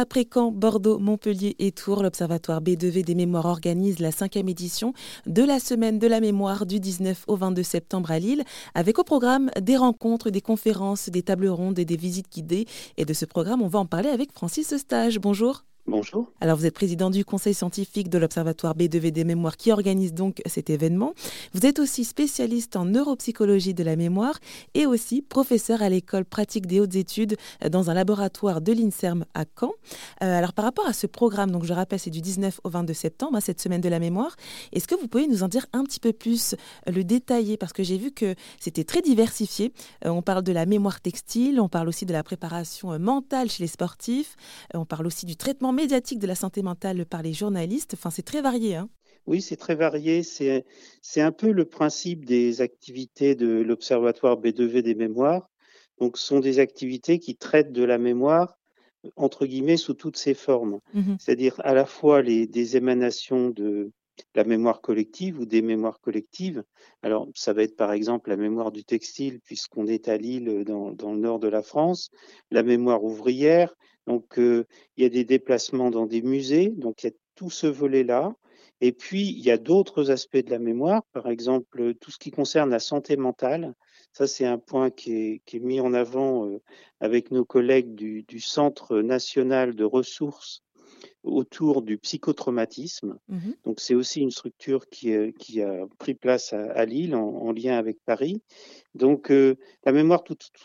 Après Caen, Bordeaux, Montpellier et Tours, l'Observatoire B2V des mémoires organise la cinquième édition de la Semaine de la mémoire du 19 au 22 septembre à Lille, avec au programme des rencontres, des conférences, des tables rondes et des visites guidées. Et de ce programme, on va en parler avec Francis Stage. Bonjour. Bonjour. Alors, vous êtes président du conseil scientifique de l'Observatoire B2V des mémoires qui organise donc cet événement. Vous êtes aussi spécialiste en neuropsychologie de la mémoire et aussi professeur à l'école pratique des hautes études dans un laboratoire de l'INSERM à Caen. Euh, alors, par rapport à ce programme, donc je rappelle, c'est du 19 au 22 septembre, hein, cette semaine de la mémoire. Est-ce que vous pouvez nous en dire un petit peu plus, euh, le détailler? Parce que j'ai vu que c'était très diversifié. Euh, on parle de la mémoire textile, on parle aussi de la préparation mentale chez les sportifs, on parle aussi du traitement médiatique de la santé mentale par les journalistes. Enfin, c'est très varié. Hein. oui, c'est très varié. C'est, un peu le principe des activités de l'Observatoire B2V des mémoires. Donc, ce sont des activités qui traitent de la mémoire, entre guillemets, sous toutes ses formes. Mmh C'est-à-dire à la fois les, des émanations de la mémoire collective ou des mémoires collectives. Alors, ça va être par exemple la mémoire du textile, puisqu'on est à Lille, dans, dans le nord de la France, la mémoire ouvrière, donc, euh, il y a des déplacements dans des musées, donc il y a tout ce volet-là. Et puis, il y a d'autres aspects de la mémoire, par exemple, tout ce qui concerne la santé mentale. Ça, c'est un point qui est, mis en avant euh, avec nos collègues du, Centre national de ressources autour du psychotraumatisme. Mmh Donc c'est aussi une structure qui, euh, qui, a pris place à, Lille en, lien avec Paris. Donc euh, la mémoire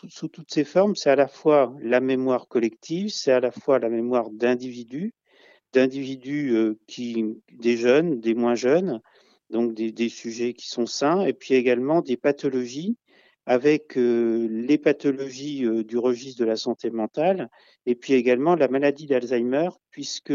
sous toutes ses formes, c'est à la fois la mémoire collective, c'est à la fois la mémoire d'individus, d'individus euh, qui, des jeunes, des moins jeunes, donc des, des, sujets qui sont sains, et puis également des pathologies avec les pathologies du registre de la santé mentale et puis également la maladie d'Alzheimer, puisque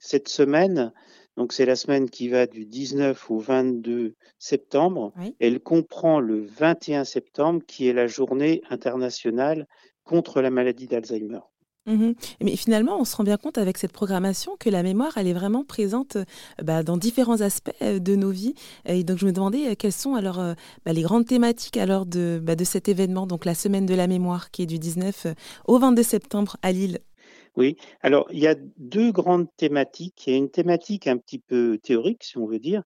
cette semaine, donc c'est la semaine qui va du 19 au 22 septembre, elle comprend le 21 septembre qui est la journée internationale contre la maladie d'Alzheimer. Mmh Mais finalement, on se rend bien compte avec cette programmation que la mémoire, elle est vraiment présente euh, bah, dans différents aspects euh, de nos vies. Et donc, je me demandais euh, quelles sont alors bah, les grandes thématiques alors de, bah, de cet événement, donc la semaine de la mémoire, qui est du 19 au 22 septembre à Lille? Oui, alors il y a deux grandes thématiques. Il y a une thématique un petit peu théorique, si on veut dire,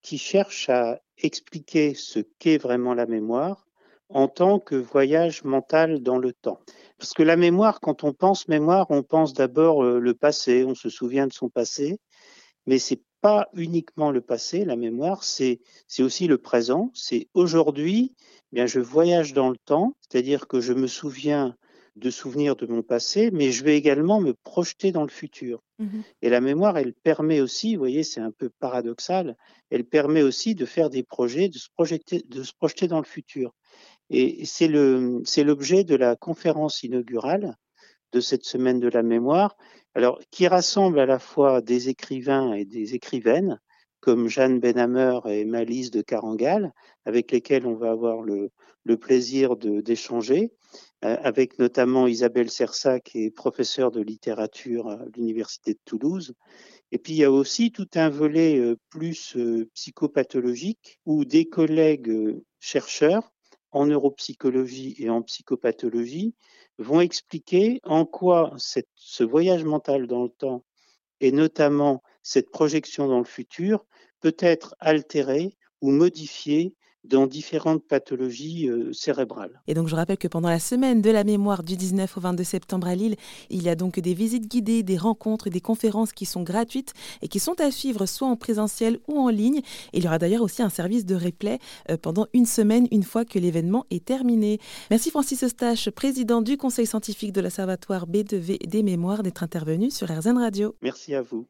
qui cherche à expliquer ce qu'est vraiment la mémoire en tant que voyage mental dans le temps. Parce que la mémoire, quand on pense mémoire, on pense d'abord euh, le passé, on se souvient de son passé, mais c'est pas uniquement le passé, la mémoire, c'est aussi le présent, c'est aujourd'hui, eh bien je voyage dans le temps, c'est-à-dire que je me souviens de souvenirs de mon passé, mais je vais également me projeter dans le futur. Mmh Et la mémoire, elle permet aussi, vous voyez, c'est un peu paradoxal, elle permet aussi de faire des projets, de se projeter, de se projeter dans le futur. Et c'est le, c'est l'objet de la conférence inaugurale de cette semaine de la mémoire, alors qui rassemble à la fois des écrivains et des écrivaines comme Jeanne Benhammer et Malise de Carangal, avec lesquels on va avoir le, le plaisir d'échanger, avec notamment Isabelle Sersa, qui est professeure de littérature à l'Université de Toulouse. Et puis il y a aussi tout un volet euh, plus euh, psychopathologique où des collègues chercheurs en neuropsychologie et en psychopathologie vont expliquer en quoi ce voyage mental dans le temps et notamment cette projection dans le futur peut être altéré ou modifié dans différentes pathologies euh, cérébrales. Et donc je rappelle que pendant la semaine de la mémoire du 19 au 22 septembre à Lille, il y a donc des visites guidées, des rencontres, des conférences qui sont gratuites et qui sont à suivre soit en présentiel ou en ligne. il y aura d'ailleurs aussi un service de replay euh, pendant une semaine une fois que l'événement est terminé. Merci Francis Eustache, président du conseil scientifique de l'Observatoire B2V des mémoires, d'être intervenu sur RZN Radio. Merci à vous.